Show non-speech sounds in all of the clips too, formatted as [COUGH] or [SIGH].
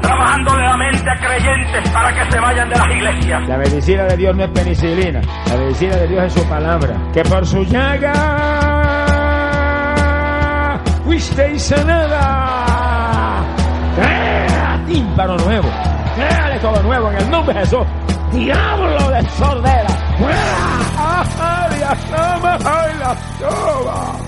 trabajándole la mente a creyentes para que se vayan de las iglesias. La medicina de Dios no es penicilina. La medicina de Dios es su palabra. Que por su llaga fuisteis sanada. Crea tímpano nuevo. Créale todo nuevo en el nombre de Jesús. Diablo de sordera. ¡Fuera! ¡Ay, la toma! ¡Ay, la toma!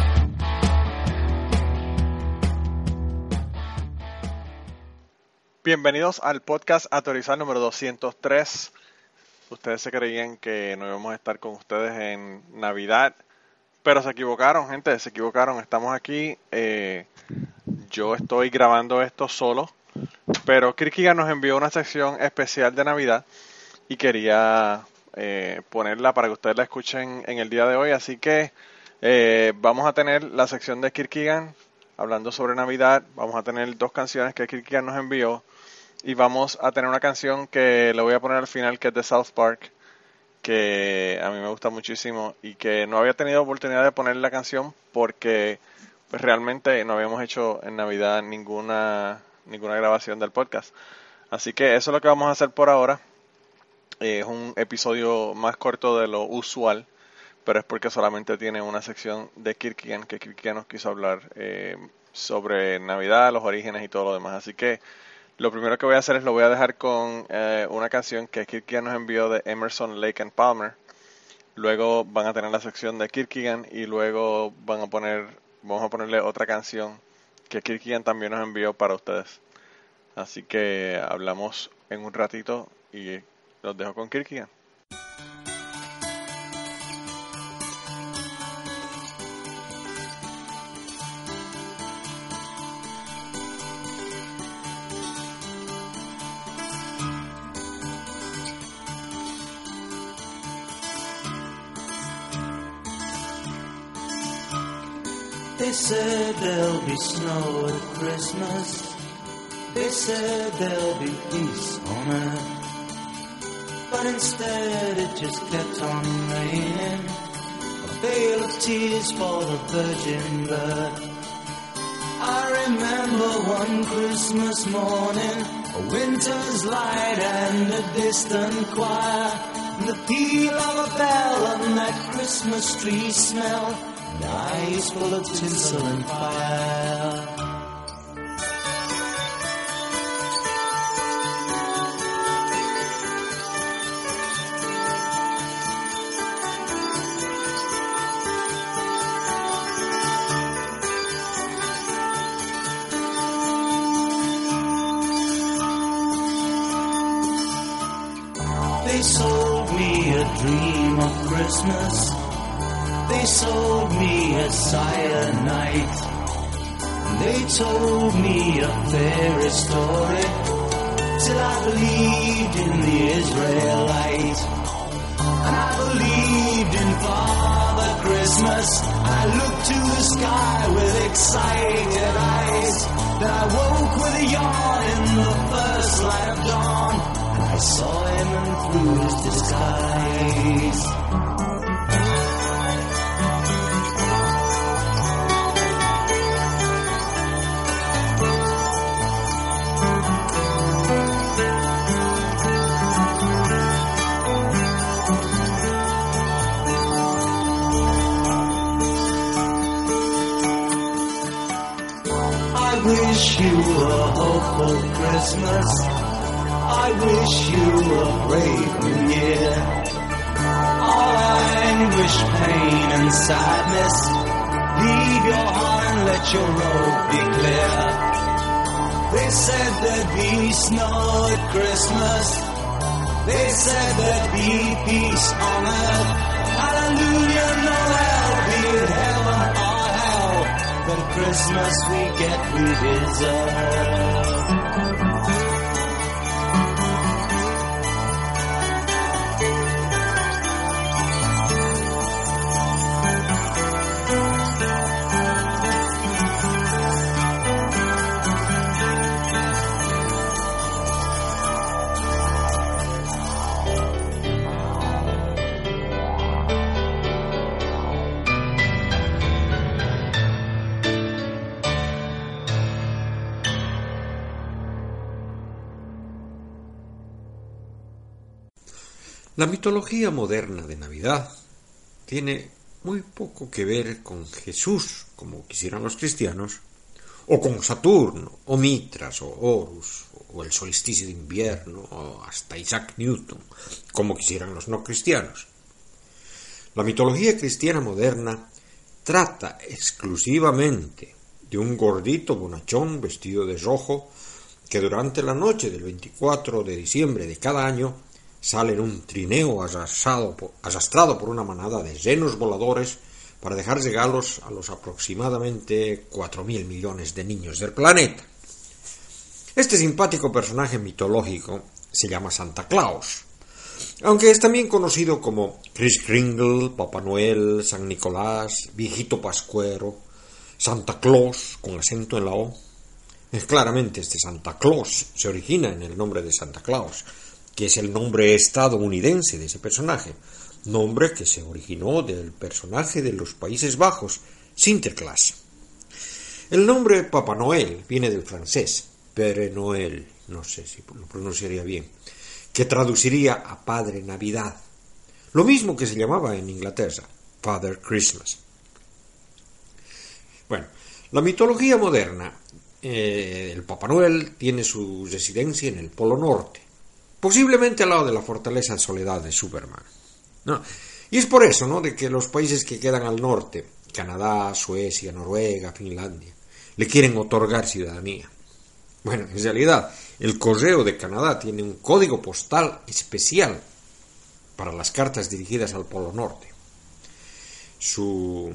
Bienvenidos al podcast Autorizar número 203. Ustedes se creían que no íbamos a estar con ustedes en Navidad, pero se equivocaron, gente, se equivocaron. Estamos aquí. eh, yo estoy grabando esto solo, pero Kirkiga nos envió una sección especial de Navidad y quería eh, ponerla para que ustedes la escuchen en el día de hoy. Así que eh, vamos a tener la sección de Kirkigan hablando sobre Navidad. Vamos a tener dos canciones que Kirkigan nos envió y vamos a tener una canción que le voy a poner al final que es de South Park que a mí me gusta muchísimo y que no había tenido oportunidad de poner la canción porque pues realmente no habíamos hecho en Navidad ninguna ninguna grabación del podcast. Así que eso es lo que vamos a hacer por ahora. Es un episodio más corto de lo usual, pero es porque solamente tiene una sección de Kirkigan que Kirkigan nos quiso hablar eh, sobre Navidad, los orígenes y todo lo demás. Así que lo primero que voy a hacer es lo voy a dejar con eh, una canción que Kirkigan nos envió de Emerson, Lake and Palmer. Luego van a tener la sección de Kirkigan y luego van a poner, vamos a ponerle otra canción que Kirkigan también nos envió para ustedes. Así que hablamos en un ratito y los dejo con Kirkigan. They said there'll be snow at Christmas. They said there'll be peace on earth. But instead it just kept on raining. A veil of tears for the virgin birth. I remember one Christmas morning, a winter's light and a distant choir. And the peal of a bell and that Christmas tree smell and eyes full of tinsel and fire. Christmas Sold me a cyanide. They told me a fairy story till I believed in the Israelite. And I believed in Father Christmas. I looked to the sky with excited eyes. Then I woke with a yawn in the first light of dawn. And I saw him through his disguise. You a hopeful Christmas. I wish you a brave new year. All anguish, pain, and sadness. Leave your heart and let your road be clear. They said there'd be snow at Christmas. They said there'd be peace on earth. Hallelujah, no The Christmas we get we deserve. La mitología moderna de Navidad tiene muy poco que ver con Jesús, como quisieran los cristianos, o con Saturno, o Mitras, o Horus, o el solsticio de invierno, o hasta Isaac Newton, como quisieran los no cristianos. La mitología cristiana moderna trata exclusivamente de un gordito bonachón vestido de rojo que durante la noche del 24 de diciembre de cada año sale en un trineo arrastrado por, una manada de renos voladores para dejar regalos a los aproximadamente 4.000 millones de niños del planeta. Este simpático personaje mitológico se llama Santa Claus, aunque es también conocido como Chris Kringle, Papá Noel, San Nicolás, Viejito Pascuero, Santa Claus, con acento en la O. Claramente este Santa Claus se origina en el nombre de Santa Claus, que es el nombre estadounidense de ese personaje, nombre que se originó del personaje de los Países Bajos, Sinterklaas. El nombre Papá Noel viene del francés, Père Noël, no sé si lo pronunciaría bien, que traduciría a Padre Navidad, lo mismo que se llamaba en Inglaterra, Father Christmas. Bueno, la mitología moderna, eh, el Papá Noel tiene su residencia en el Polo Norte, posiblemente al lado de la fortaleza de soledad de Superman. ¿no? Y es por eso, ¿no?, de que los países que quedan al norte, Canadá, Suecia, Noruega, Finlandia, le quieren otorgar ciudadanía. Bueno, en realidad, el correo de Canadá tiene un código postal especial para las cartas dirigidas al Polo Norte. Su,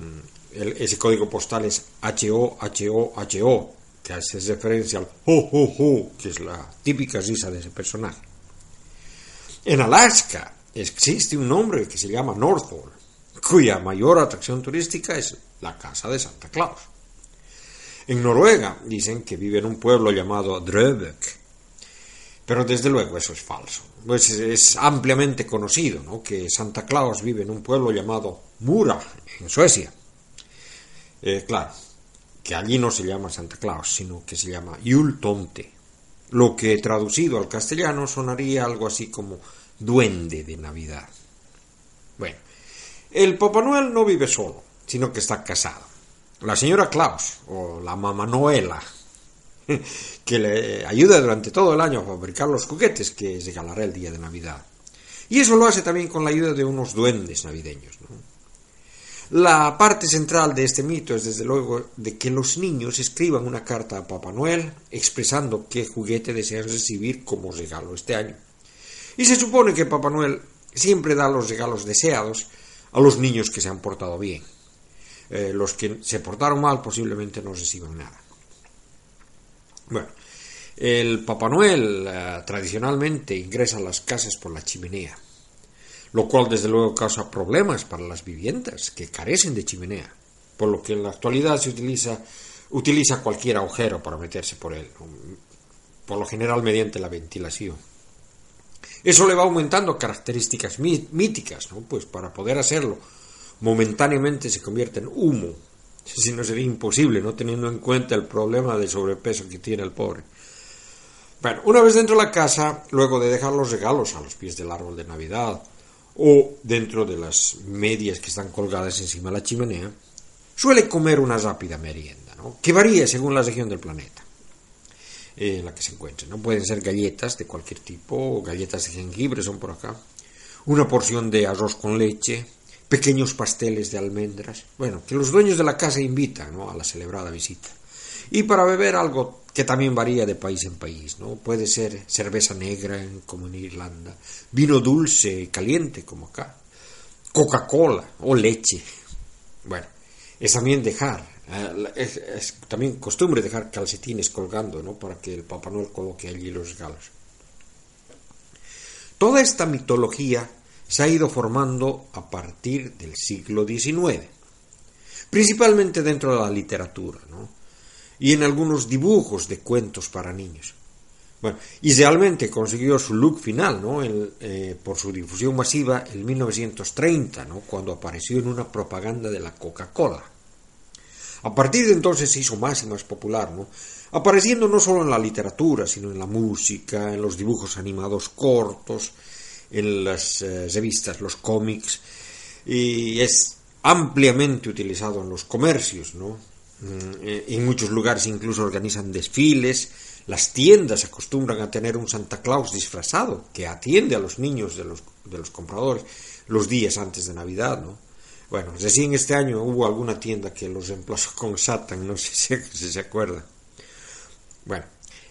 ese código postal es HOHOHO, que hace referencia al ho, ho, ho, que es la típica risa de ese personaje. En Alaska existe un nombre que se llama North Pole, cuya mayor atracción turística es la casa de Santa Claus. En Noruega dicen que vive en un pueblo llamado Drøbak, pero desde luego eso es falso. Pues es ampliamente conocido ¿no? que Santa Claus vive en un pueblo llamado Mura, en Suecia. Eh, claro, que allí no se llama Santa Claus, sino que se llama Yultonte, lo que traducido al castellano sonaría algo así como duende de Navidad. Bueno, el Papá Noel no vive solo, sino que está casado. La señora Claus, o la mamá Noela, [LAUGHS] que le ayuda durante todo el año a fabricar los juguetes que regalará el día de Navidad. Y eso lo hace también con la ayuda de unos duendes navideños. ¿no? La parte central de este mito es desde luego de que los niños escriban una carta a Papá Noel expresando qué juguete desean recibir como regalo este año. Y se supone que Papá Noel siempre da los regalos deseados a los niños que se han portado bien. Eh, los que se portaron mal posiblemente no reciban nada. Bueno, el Papá Noel eh, tradicionalmente ingresa a las casas por la chimenea, lo cual desde luego causa problemas para las viviendas que carecen de chimenea, por lo que en la actualidad se utiliza, utiliza cualquier agujero para meterse por él, por lo general mediante la ventilación. Eso le va aumentando características míticas. Pues para poder hacerlo, momentáneamente se convierte en humo. Si no sería imposible, no teniendo en cuenta el problema de sobrepeso que tiene el pobre. Bueno, una vez dentro de la casa, luego de dejar los regalos a los pies del árbol de Navidad o dentro de las medias que están colgadas encima de la chimenea, suele comer una rápida merienda, ¿no? que varía según la región del planeta en la que se encuentren. ¿no? Pueden ser galletas de cualquier tipo, galletas de jengibre son por acá, una porción de arroz con leche, pequeños pasteles de almendras, bueno, que los dueños de la casa invitan a la celebrada visita. Y para beber algo que también varía de país en país, ¿no? Puede ser cerveza negra como en Irlanda, vino dulce caliente como acá, Coca-Cola o leche. Bueno, es también dejar, eh, es, es también costumbre dejar calcetines colgando, ¿no? Para que el Papá Noel coloque allí los regalos. Toda esta mitología se ha ido formando a partir del siglo XIX, principalmente dentro de la literatura, ¿no? Y en algunos dibujos de cuentos para niños. Bueno, y realmente consiguió su look final, ¿no? Eh, por su difusión masiva en 1930, ¿no? Cuando apareció en una propaganda de la Coca-Cola. A partir de entonces se hizo más y más popular, ¿no? Apareciendo no solo en la literatura, sino en la música, en los dibujos animados cortos, en las eh, revistas, los cómics, y es ampliamente utilizado en los comercios, ¿no? Mm, eh, en muchos lugares incluso organizan desfiles, las tiendas acostumbran a tener un Santa Claus disfrazado que atiende a los niños de los, de los compradores los días antes de Navidad, ¿no? Bueno, recién este año hubo alguna tienda que los reemplazó con Satan, no [LAUGHS] sé si se acuerda. Bueno,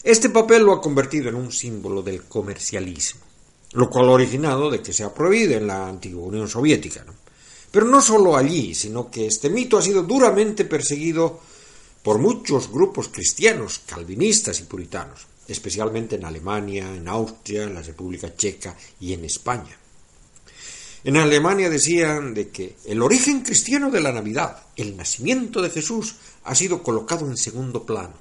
este papel lo ha convertido en un símbolo del comercialismo, lo cual ha originado de que sea prohibido en la antigua Unión Soviética, ¿no? Pero no solo allí, sino que este mito ha sido duramente perseguido por muchos grupos cristianos, calvinistas y puritanos, especialmente en Alemania, en Austria, en la República Checa y en España. En Alemania decían de que el origen cristiano de la Navidad, el nacimiento de Jesús, ha sido colocado en segundo plano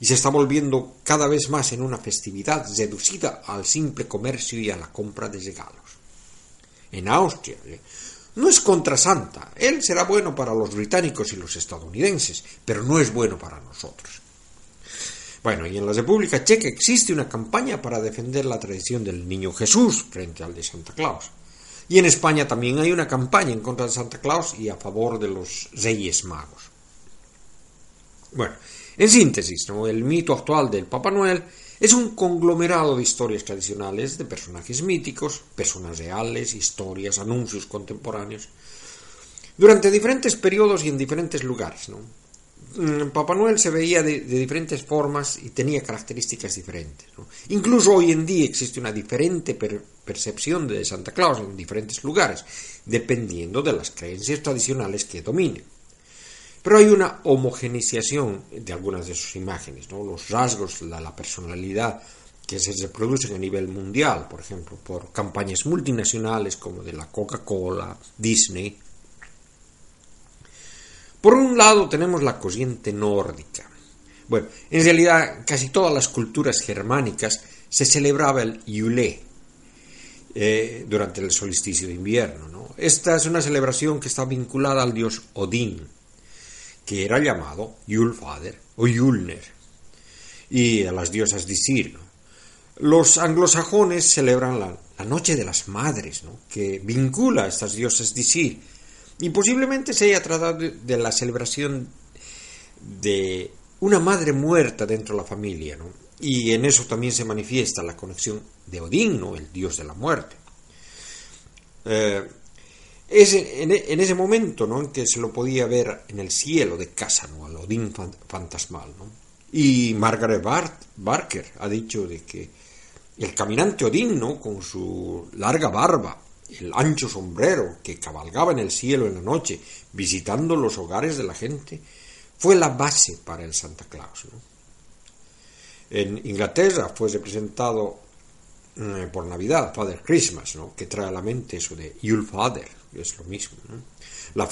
y se está volviendo cada vez más en una festividad reducida al simple comercio y a la compra de regalos. En Austria, ¿eh? No es contra Santa. Él será bueno para los británicos y los estadounidenses, pero no es bueno para nosotros. Bueno, y en la República Checa existe una campaña para defender la tradición del niño Jesús frente al de Santa Claus. Y en España también hay una campaña en contra de Santa Claus y a favor de los Reyes Magos. Bueno, en síntesis, el mito actual del Papá Noel es un conglomerado de historias tradicionales, de personajes míticos, personas reales, historias, anuncios contemporáneos, durante diferentes periodos y en diferentes lugares. Mm, Papá Noel se veía de, diferentes formas y tenía características diferentes. Incluso hoy en día existe una diferente percepción de Santa Claus en diferentes lugares, dependiendo de las creencias tradicionales que dominen. Pero hay una homogeneización de algunas de sus imágenes, los rasgos, la, la personalidad que se reproducen a nivel mundial, por ejemplo, por campañas multinacionales como de la Coca-Cola, Disney. Por un lado tenemos la corriente nórdica. Bueno, en realidad casi todas las culturas germánicas se celebraba el Yule eh, durante el solsticio de invierno. ¿no? Esta es una celebración que está vinculada al dios Odín, que era llamado Yulfader o Yulner, y a las diosas Disir. Los anglosajones celebran la, Noche de las Madres, que vincula a estas diosas Disir, y posiblemente se haya tratado de, la celebración de una madre muerta dentro de la familia, y en eso también se manifiesta la conexión de Odín, el dios de la muerte. Eh, es en, ese momento ¿no? en que se lo podía ver en el cielo de casa, ¿no? al Odín fantasmal. ¿no? Y Margaret Barker ha dicho de que el caminante Odín, ¿no? con su larga barba, el ancho sombrero que cabalgaba en el cielo en la noche, visitando los hogares de la gente, fue la base para el Santa Claus. ¿no? En Inglaterra fue representado eh, por Navidad, Father Christmas, ¿no? que trae a la mente eso de Yule Father, es lo mismo. La,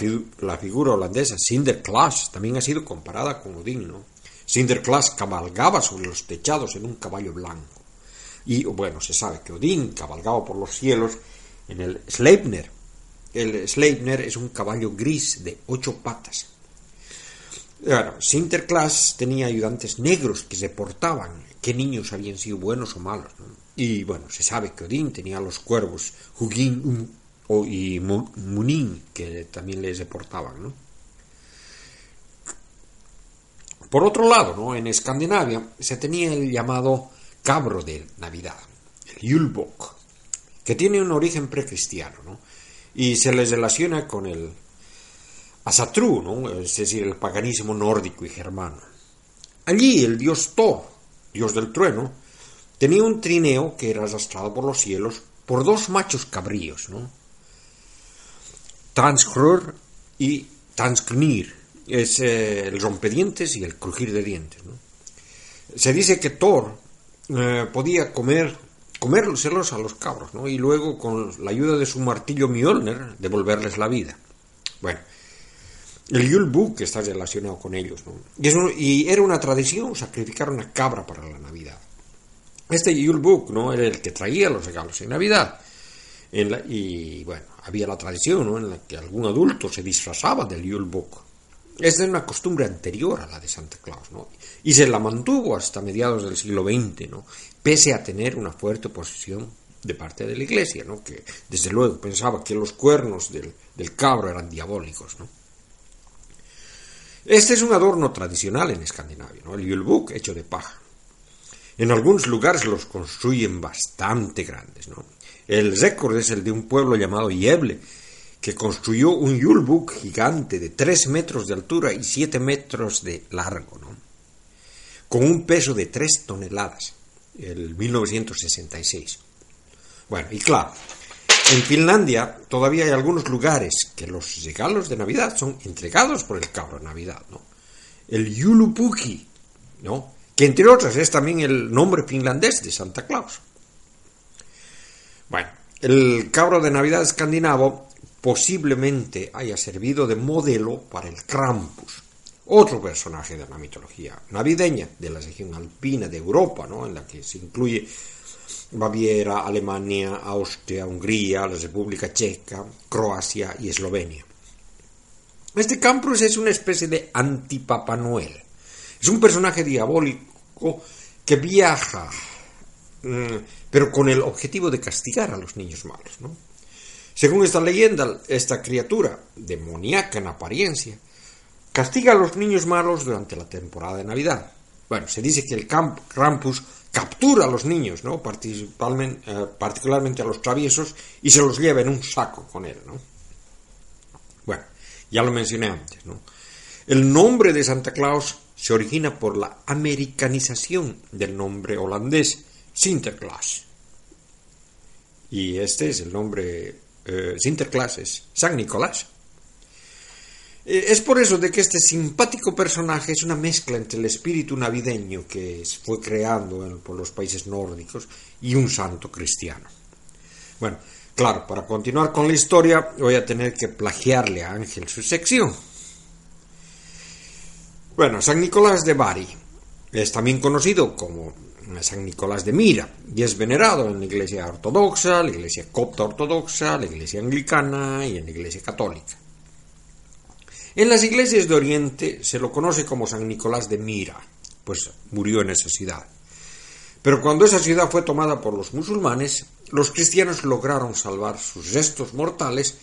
figura holandesa Sinterklaas también ha sido comparada con Odín. ¿no? Sinterklaas cabalgaba sobre los techados en un caballo blanco. Y bueno, se sabe que Odín cabalgaba por los cielos en el Sleipner. El Sleipner es un caballo gris de ocho patas. Bueno, Sinterklaas tenía ayudantes negros que reportaban qué niños habían sido buenos o malos. Y bueno, se sabe que Odín tenía los cuervos Hugin y Munin, que también les deportaban. ¿no? Por otro lado, ¿no? en Escandinavia se tenía el llamado cabro de Navidad, el Yulbok, que tiene un origen precristiano. ¿no? y se les relaciona con el Asatru, ¿no? es decir, el paganismo nórdico y germano. Allí el dios Thor, dios del trueno, tenía un trineo que era arrastrado por los cielos por dos machos cabríos, ¿no? Tanskrur y Tansknir, es eh, el rompedientes y el crujir de dientes. Se dice que Thor eh, podía comer comérselos a los cabros, ¿no? y luego con la ayuda de su martillo Mjolnir devolverles la vida. Bueno, el Yule está relacionado con ellos, ¿no? y, era una tradición sacrificar una cabra para la Navidad. Este Yule ¿no? era el que traía los regalos en Navidad. Y bueno, había la tradición ¿no? en la que algún adulto se disfrazaba del Yule esta es una costumbre anterior a la de Santa Claus, ¿no? Y se la mantuvo hasta mediados del siglo XX, ¿no? Pese a tener una fuerte oposición de parte de la Iglesia, ¿no? Que desde luego pensaba que los cuernos del, cabro eran diabólicos, ¿no? Este es un adorno tradicional en Escandinavia, ¿no? El Yulbuk hecho de paja. En algunos lugares los construyen bastante grandes, ¿no? El récord es el de un pueblo llamado Yeble, que construyó un Yulbuk gigante de 3 metros de altura y 7 metros de largo, ¿no? con un peso de 3 toneladas, el 1966. Bueno, y claro, en Finlandia todavía hay algunos lugares que los regalos de Navidad son entregados por el cabro de Navidad, ¿no? El Yulupuki, ¿no? Que entre otras es también el nombre finlandés de Santa Claus. Bueno, el cabro de Navidad escandinavo posiblemente haya servido de modelo para el Krampus, otro personaje de la mitología navideña de la región alpina de Europa, ¿no? en la que se incluye Baviera, Alemania, Austria, Hungría, la República Checa, Croacia y Eslovenia. Este Krampus es una especie de antipapa Noel. Es un personaje diabólico que viaja, pero con el objetivo de castigar a los niños malos. ¿no? Según esta leyenda, esta criatura, demoníaca en apariencia, castiga a los niños malos durante la temporada de Navidad. Bueno, se dice que el Krampus captura a los niños, ¿no? Eh, particularmente a los traviesos, y se los lleva en un saco con él, ¿no? Bueno, ya lo mencioné antes. El nombre de Santa Claus se origina por la americanización del nombre holandés Sinterklaas. Y este es el nombre eh, Sinterklaas San Nicolás. Eh, es por eso de que este simpático personaje es una mezcla entre el espíritu navideño que fue creando por los países nórdicos y un santo cristiano. Bueno, claro, para continuar con la historia voy a tener que plagiarle a Ángel su sección. Bueno, San Nicolás de Bari es también conocido como San Nicolás de Mira y es venerado en la iglesia ortodoxa, la iglesia copta ortodoxa, la iglesia anglicana y en la iglesia católica. En las iglesias de Oriente se lo conoce como San Nicolás de Mira, pues murió en esa ciudad. Pero cuando esa ciudad fue tomada por los musulmanes, los cristianos lograron salvar sus restos mortales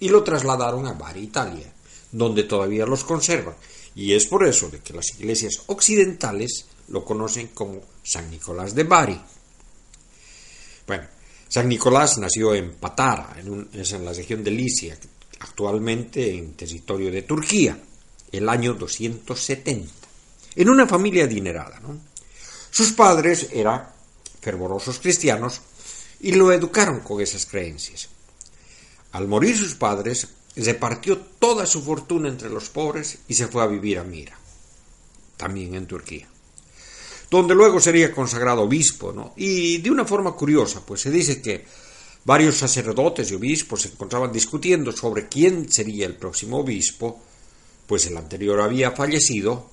y lo trasladaron a Bari, Italia, donde todavía los conservan. Y es por eso de que las iglesias occidentales lo conocen como San Nicolás de Bari. Bueno, San Nicolás nació en Patara, en, es en la región de Licia, actualmente en territorio de Turquía, el año 270, en una familia adinerada. Sus padres eran fervorosos cristianos y lo educaron con esas creencias. Al morir sus padres, repartió toda su fortuna entre los pobres y se fue a vivir a Mira, también en Turquía donde luego sería consagrado obispo, ¿no? Y de una forma curiosa, pues se dice que varios sacerdotes y obispos se encontraban discutiendo sobre quién sería el próximo obispo, pues el anterior había fallecido,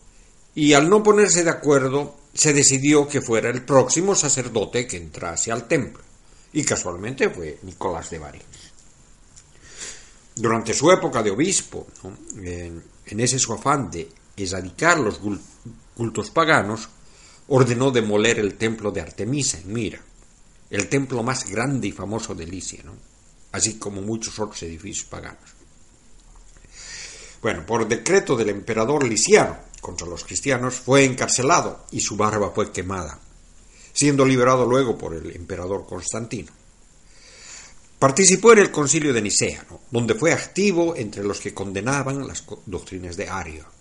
y al no ponerse de acuerdo, se decidió que fuera el próximo sacerdote que entrase al templo, y casualmente fue Nicolás de Bari. Durante su época de obispo, en, en, ese su afán de erradicar los cultos paganos, ordenó demoler el templo de Artemisa en Mira, el templo más grande y famoso de Licia, así como muchos otros edificios paganos. Bueno, por decreto del emperador liciano contra los cristianos, fue encarcelado y su barba fue quemada, siendo liberado luego por el emperador Constantino. Participó en el concilio de Nicea, donde fue activo entre los que condenaban las doctrinas de Ario.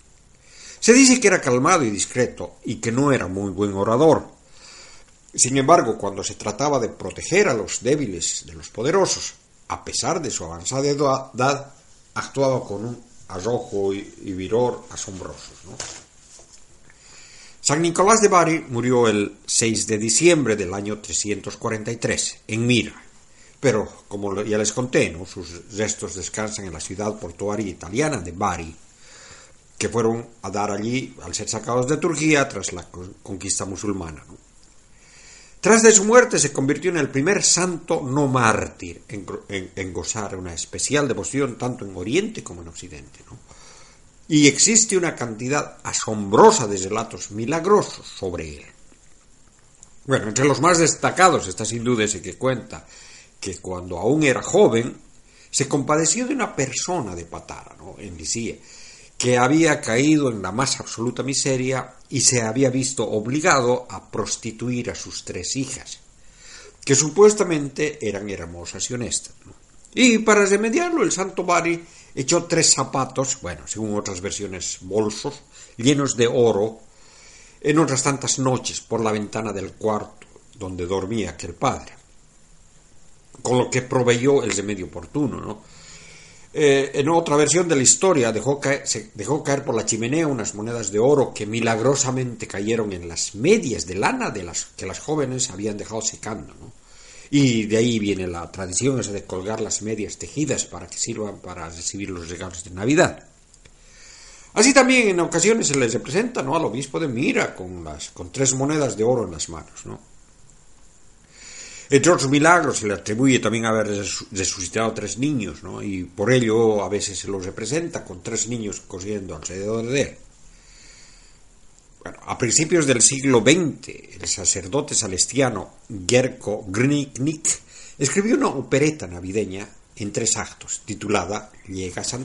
Se dice que era calmado y discreto y que no era muy buen orador. Sin embargo, cuando se trataba de proteger a los débiles de los poderosos, a pesar de su avanzada edad, actuaba con un arrojo y, vigor asombrosos. San Nicolás de Bari murió el 6 de diciembre del año 343 en Mira, pero como ya les conté, sus restos descansan en la ciudad portuaria italiana de Bari, que fueron a dar allí al ser sacados de Turquía tras la con- conquista musulmana. Tras de su muerte se convirtió en el primer santo no mártir en, gozar una especial devoción tanto en Oriente como en Occidente. Y existe una cantidad asombrosa de relatos milagrosos sobre él. Bueno, entre los más destacados está sin duda ese que cuenta que cuando aún era joven se compadeció de una persona de Patara, en Licía, que había caído en la más absoluta miseria y se había visto obligado a prostituir a sus tres hijas, que supuestamente eran hermosas y honestas. Y para remediarlo, el santo Bari echó tres zapatos, bueno, según otras versiones, bolsos, llenos de oro, en otras tantas noches por la ventana del cuarto donde dormía aquel padre, con lo que proveyó el remedio oportuno, ¿no? Eh, en otra versión de la historia dejó caer, se dejó caer por la chimenea unas monedas de oro que milagrosamente cayeron en las medias de lana de las que las jóvenes habían dejado secando. Y de ahí viene la tradición esa de colgar las medias tejidas para que sirvan para recibir los regalos de Navidad. Así también en ocasiones se les representa al obispo de Mira con, las, con tres monedas de oro en las manos. ¿no? Entre otros milagros se le atribuye también haber resu- resucitado tres niños, ¿no? y por ello a veces se los representa con tres niños corriendo alrededor de él. Bueno, a principios del siglo XX, el sacerdote salestiano Gerko Gniknik escribió una opereta navideña en tres actos, titulada Llega San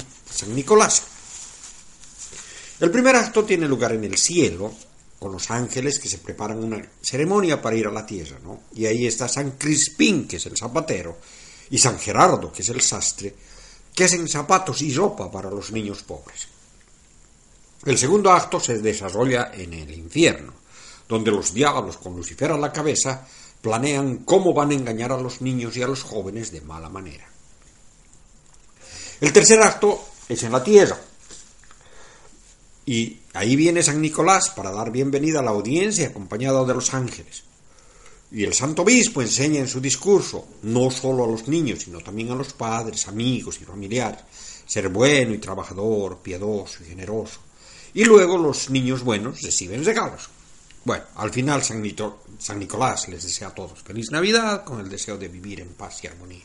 Nicolás. El primer acto tiene lugar en el cielo, con los ángeles que se preparan una ceremonia para ir a la tierra, ¿no? Y ahí está San Crispín, que es el zapatero, y San Gerardo, que es el sastre, que hacen zapatos y ropa para los niños pobres. El segundo acto se desarrolla en el infierno, donde los diablos con Lucifer a la cabeza planean cómo van a engañar a los niños y a los jóvenes de mala manera. El tercer acto es en la tierra, y ahí viene San Nicolás para dar bienvenida a la audiencia acompañado de los ángeles. Y el santo obispo enseña en su discurso, no solo a los niños, sino también a los padres, amigos y familiares, ser bueno y trabajador, piadoso y generoso. Y luego los niños buenos reciben regalos. Bueno, al final San, Nicolás les desea a todos feliz Navidad con el deseo de vivir en paz y armonía.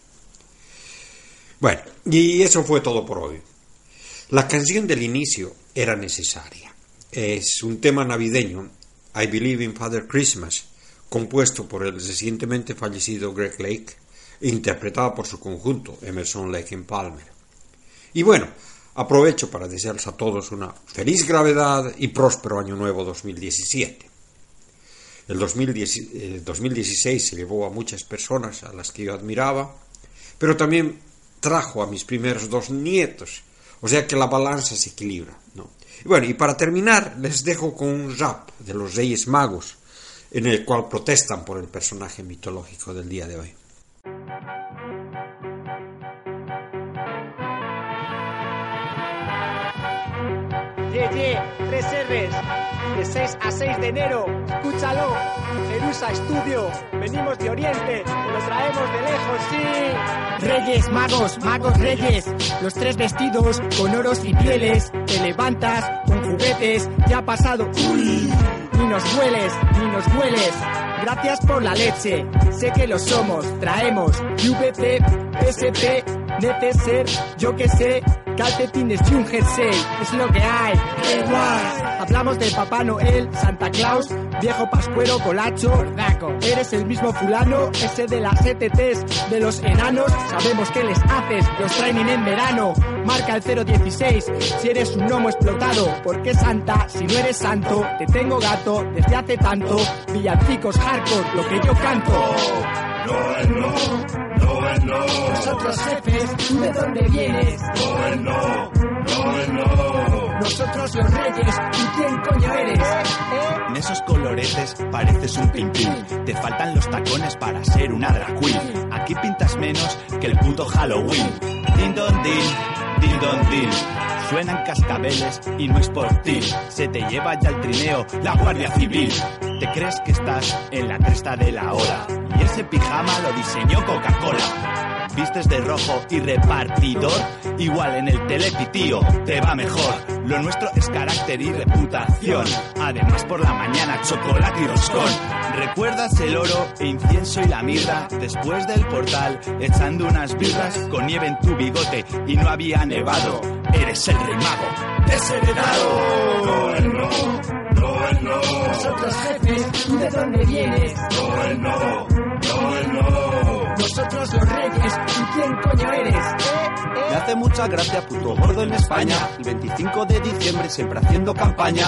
Bueno, y eso fue todo por hoy. La canción del inicio era necesaria. Es un tema navideño, I Believe in Father Christmas, compuesto por el recientemente fallecido Greg Lake interpretado por su conjunto, Emerson Lake and Palmer. Y bueno, aprovecho para desearles a todos una feliz gravedad y próspero año nuevo 2017. El 2010 eh, 2016 se llevó a muchas personas a las que yo admiraba, pero también trajo a mis primeros dos nietos, o sea que la balanza se equilibra. ¿no? Y bueno, y para terminar, les dejo con un rap de los Reyes Magos, en el cual protestan por el personaje mitológico del día de hoy. Yeah, yeah, tres R's, de 6 a 6 de enero, escúchalo, Jerusa Estudio, venimos de Oriente, te lo traemos de lejos, sí. Reyes, magos, magos reyes, los tres vestidos con oros y pieles, te levantas con juguetes, ya ha pasado, uy, ni nos hueles, ni nos hueles. Gracias por la leche, sé que lo somos, traemos VP, SP, Neteser, yo que sé, calcetines y un jersey, es lo que hay, da igual. Hablamos de Papá Noel, Santa Claus, viejo pascuero, colacho, gordaco. Eres el mismo fulano, ese de las ETTs, de los enanos, sabemos qué les haces, los training en verano. Marca el 016, si eres un gnomo explotado, ¿por qué Santa? Si no eres santo, te tengo gato desde hace tanto, villancicos hardcore, lo que yo canto. No, no, no, Nosotros jefes, ¿tú de dónde vienes? Nosotros los reyes, ¿y quién coño eres? En esos coloretes pareces un pintín. Te faltan los tacones para ser una drag queen. Aquí pintas menos que el puto Halloween. Din don din, din don din. Suenan cascabeles y no es por ti. Se te lleva ya el trineo la Guardia Civil. Te crees que estás en la cresta de la ola. Y ese pijama lo diseñó Coca-Cola. Vistes de rojo y repartidor, igual en el telepi, tío, te va mejor. Lo nuestro es carácter y reputación. Además, por la mañana, chocolate y roscón. ¿Recuerdas el oro e incienso y la mirra? Después del portal, echando unas birras con nieve en tu bigote y no había nevado. Eres el rey mago, desheredado. Nosotros jefes, ¿tú de dónde vienes? Nosotros los reyes, ¿y quién coño eres? Me hace mucha gracia puto gordo en España. El 25 de diciembre siempre haciendo campaña.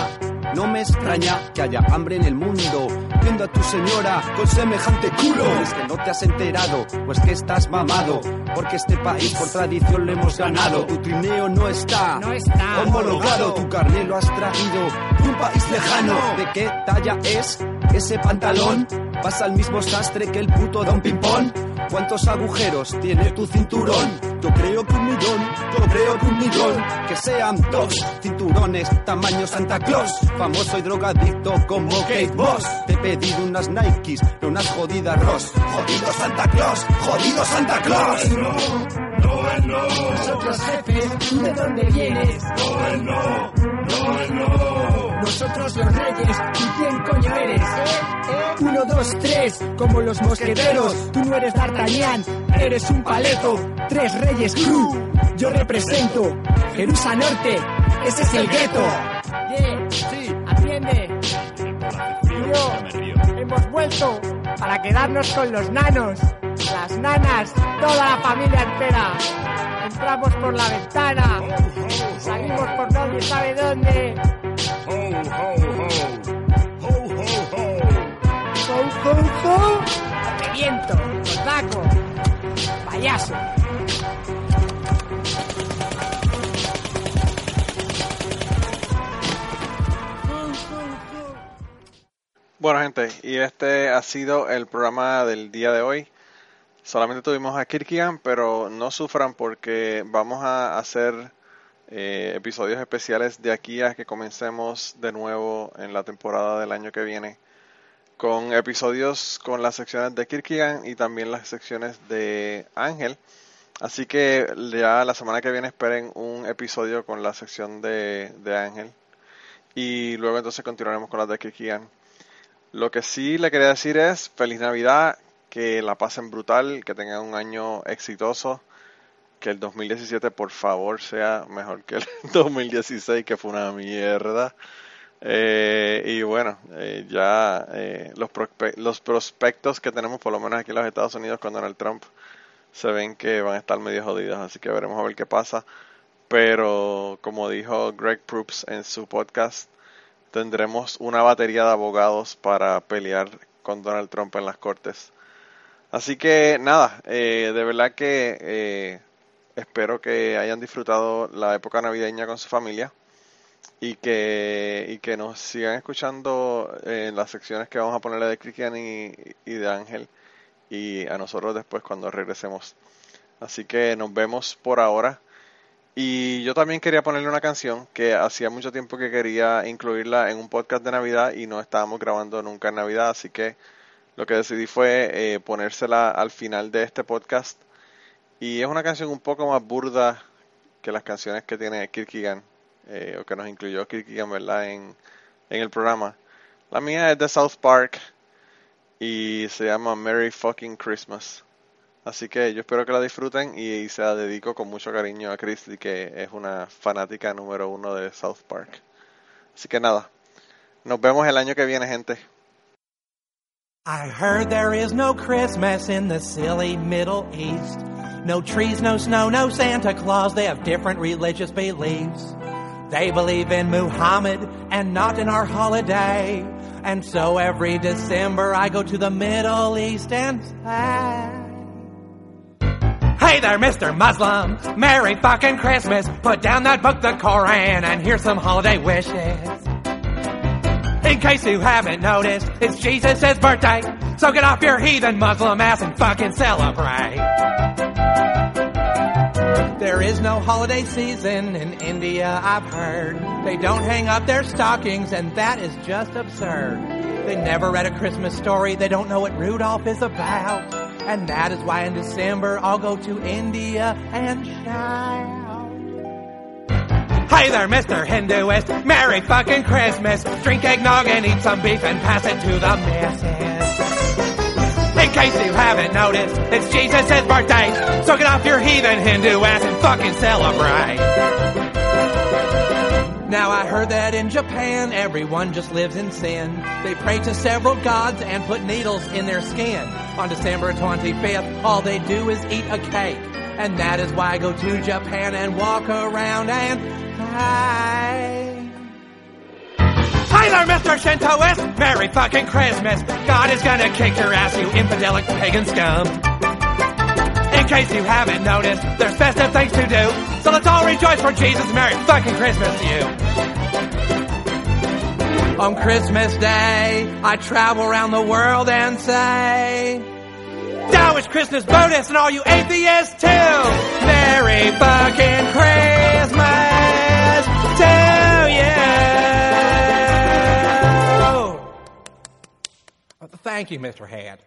No me extraña que haya hambre en el mundo. Viendo a tu señora con semejante culo. Es que no te has enterado, pues que estás mamado. Porque este país por tradición lo hemos ganado. Tu trineo no está, No está. homologado. Tu carné lo has traído de un país lejano. ¿De qué talla es ese pantalón? Pasa el mismo sastre que el puto Don Pimpón. ¿Cuántos agujeros tiene tu cinturón? Yo creo que un millón, yo creo que un millón. Que sean dos cinturones, tamaño Santa Claus. Famoso y drogadicto como Kate Moss. Te he pedido unas Nikes, no unas jodidas Ross. Jodido Santa Claus, jodido Santa Claus. Nosotros jefes, ¿tú de dónde vienes? Nosotros los reyes, ¿y quién coño eres? Uno, dos, tres, como los mosqueteros. Tú no eres D'Artagnan, eres un paleto. Tres reyes crew, yo represento Jerusalén Norte, ese es el gueto. Sí, Atiende. Yo, hemos vuelto para quedarnos con los nanos, las nanas, toda la familia entera. Entramos por la ventana, salimos por nadie sabe dónde. Ho, ho, ho. ¡Qué viento! ¡Taco! ¡Payaso! Bueno, gente, y este ha sido el programa del día de hoy. Solamente tuvimos a Kirkigan, pero no sufran porque vamos a hacer eh, episodios especiales de aquí a que comencemos de nuevo en la temporada del año que viene. Con episodios con las secciones de Kirkigan y también las secciones de Ángel. Así que ya la semana que viene esperen un episodio con la sección de, de Ángel. Y luego entonces continuaremos con las de Kirkigan. Lo que sí le quería decir es feliz Navidad, que la pasen brutal, que tengan un año exitoso, que el 2017 por favor sea mejor que el [LAUGHS] 2016, que fue una mierda. Eh, y bueno, eh, ya eh, los, prospe- los prospectos que tenemos, por lo menos aquí en los Estados Unidos con Donald Trump, se ven que van a estar medio jodidos, así que veremos a ver qué pasa. Pero como dijo Greg Proops en su podcast, tendremos una batería de abogados para pelear con Donald Trump en las cortes. Así que nada, eh, de verdad que eh, espero que hayan disfrutado la época navideña con su familia y que, y que nos sigan escuchando en las secciones que vamos a ponerle de Cristian y, de Ángel y a nosotros después cuando regresemos. Así que nos vemos por ahora. Y yo también quería ponerle una canción que hacía mucho tiempo que quería incluirla en un podcast de Navidad y no estábamos grabando nunca en Navidad, así que lo que decidí fue eh, ponérsela al final de este podcast. Y es una canción un poco más burda que las canciones que tiene Kierkegaard, eh, o que nos incluyó Kierkegaard, ¿verdad? En, en el programa. La mía es de South Park y se llama Merry Fucking Christmas. Así que yo espero que la disfruten y se la dedico con mucho cariño a Christy, que es una fanática número uno de South Park. Así que nada, nos vemos el año que viene, gente. I heard there is no Christmas in the silly Middle East. No trees, no snow, no Santa Claus. They have different religious beliefs. They believe in Muhammad and not in our holiday. And so every December I go to the Middle East and say, Hey there, Mr. Muslim. Merry fucking Christmas. Put down that book, the Koran, and here's some holiday wishes. In case you haven't noticed, it's Jesus' birthday. So get off your heathen Muslim ass and fucking celebrate. There is no holiday season in India, I've heard. They don't hang up their stockings, and that is just absurd. They never read a Christmas story, they don't know what Rudolph is about. And that is why in December I'll go to India and shout. Hey there, Mr. Hinduist. Merry fucking Christmas. Drink eggnog and eat some beef and pass it to the missus. Case you haven't noticed, it's Jesus' birthday. So get off your heathen Hindu ass and fucking celebrate. Now I heard that in Japan everyone just lives in sin. They pray to several gods and put needles in their skin. On December 25th, all they do is eat a cake. And that is why I go to Japan and walk around and pray. There, Mr. Shintoist! Merry fucking Christmas! God is gonna kick your ass, you infidelic pagan scum! In case you haven't noticed, there's festive things to do, so let's all rejoice for Jesus! Merry fucking Christmas to you! On Christmas Day, I travel around the world and say, Taoist Christmas Buddhists and all you atheists too! Merry fucking Christmas Thank you, Mr. Head.